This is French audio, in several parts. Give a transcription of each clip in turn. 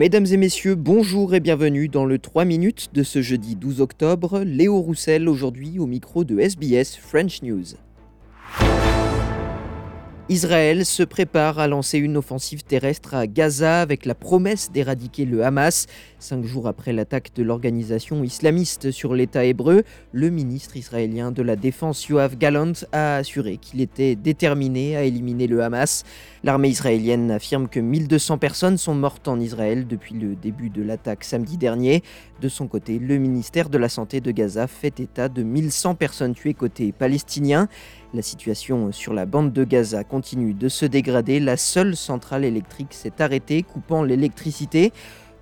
Mesdames et messieurs, bonjour et bienvenue dans le 3 minutes de ce jeudi 12 octobre. Léo Roussel aujourd'hui au micro de SBS French News. Israël se prépare à lancer une offensive terrestre à Gaza avec la promesse d'éradiquer le Hamas. Cinq jours après l'attaque de l'organisation islamiste sur l'État hébreu, le ministre israélien de la Défense Yoav Gallant a assuré qu'il était déterminé à éliminer le Hamas. L'armée israélienne affirme que 1200 personnes sont mortes en Israël depuis le début de l'attaque samedi dernier. De son côté, le ministère de la Santé de Gaza fait état de 1100 personnes tuées côté palestinien. La situation sur la bande de Gaza continue de se dégrader. La seule centrale électrique s'est arrêtée, coupant l'électricité.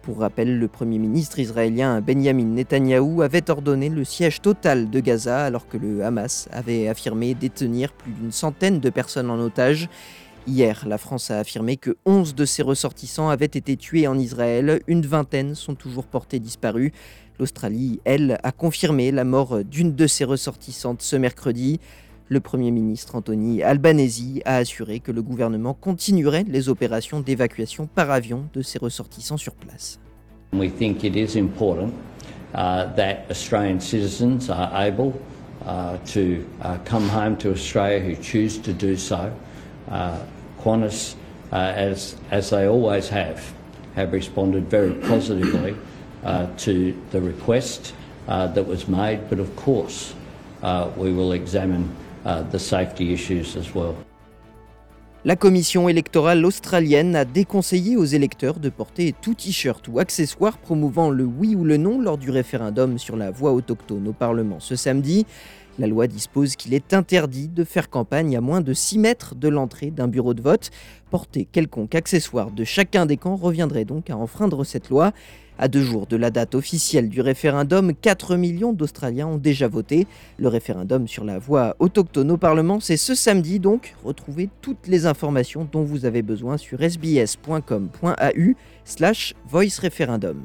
Pour rappel, le Premier ministre israélien Benjamin Netanyahou avait ordonné le siège total de Gaza alors que le Hamas avait affirmé détenir plus d'une centaine de personnes en otage. Hier, la France a affirmé que 11 de ses ressortissants avaient été tués en Israël, une vingtaine sont toujours portés disparus. L'Australie, elle, a confirmé la mort d'une de ses ressortissantes ce mercredi. Le Premier ministre Anthony Albanese a assuré que le gouvernement continuerait les opérations d'évacuation par avion de ses ressortissants sur place. We think it is important uh, that Australian citizens are able uh, to uh, come home to Australia who choose to do so. Uh, Qantas, uh, as, as they always have, have responded very positively uh, to the request that was made, but of course we will examine the safety issues as well. La commission électorale australienne a déconseillé aux électeurs de porter tout t-shirt ou accessoire promouvant le oui ou le non lors du référendum sur la voix autochtone au Parlement ce samedi. La loi dispose qu'il est interdit de faire campagne à moins de 6 mètres de l'entrée d'un bureau de vote. Porter quelconque accessoire de chacun des camps reviendrait donc à enfreindre cette loi. À deux jours de la date officielle du référendum, 4 millions d'Australiens ont déjà voté. Le référendum sur la voix autochtone au Parlement, c'est ce samedi donc. Retrouvez toutes les informations dont vous avez besoin sur sbs.com.au slash voice référendum.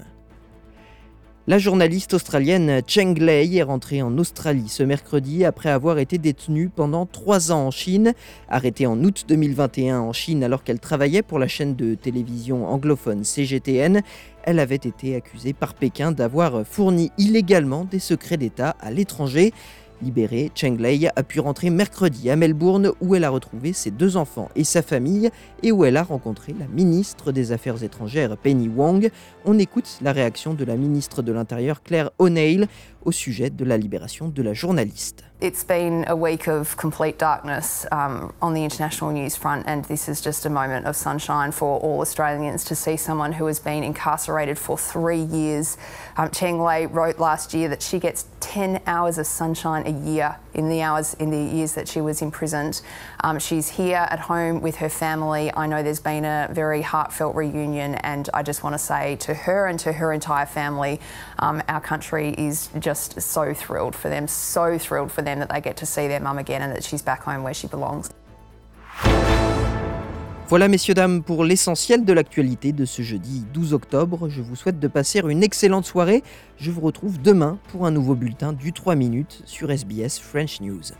La journaliste australienne Cheng Lei est rentrée en Australie ce mercredi après avoir été détenue pendant trois ans en Chine. Arrêtée en août 2021 en Chine alors qu'elle travaillait pour la chaîne de télévision anglophone CGTN, elle avait été accusée par Pékin d'avoir fourni illégalement des secrets d'État à l'étranger. Libérée, Cheng Lei a pu rentrer mercredi à Melbourne où elle a retrouvé ses deux enfants et sa famille et où elle a rencontré la ministre des Affaires étrangères Penny Wong. On écoute la réaction de la ministre de l'Intérieur Claire O'Neill au sujet de la libération de la journaliste. It's been a week of complete darkness um, on the international news front, and this is just a moment of sunshine for all Australians to see someone who has been incarcerated for three years. Um, Cheng Lei wrote last year that she gets 10 hours of sunshine a year in the hours in the years that she was imprisoned. Um, she's here at home with her family. I know there's been a very heartfelt reunion, and I just want to say to her and to her entire family, um, our country is just so thrilled for them, so thrilled for them that they get to see their mum again and that she's back home where she belongs. Voilà messieurs dames pour l'essentiel de l'actualité de ce jeudi 12 octobre. Je vous souhaite de passer une excellente soirée. Je vous retrouve demain pour un nouveau bulletin du 3 minutes sur SBS French News.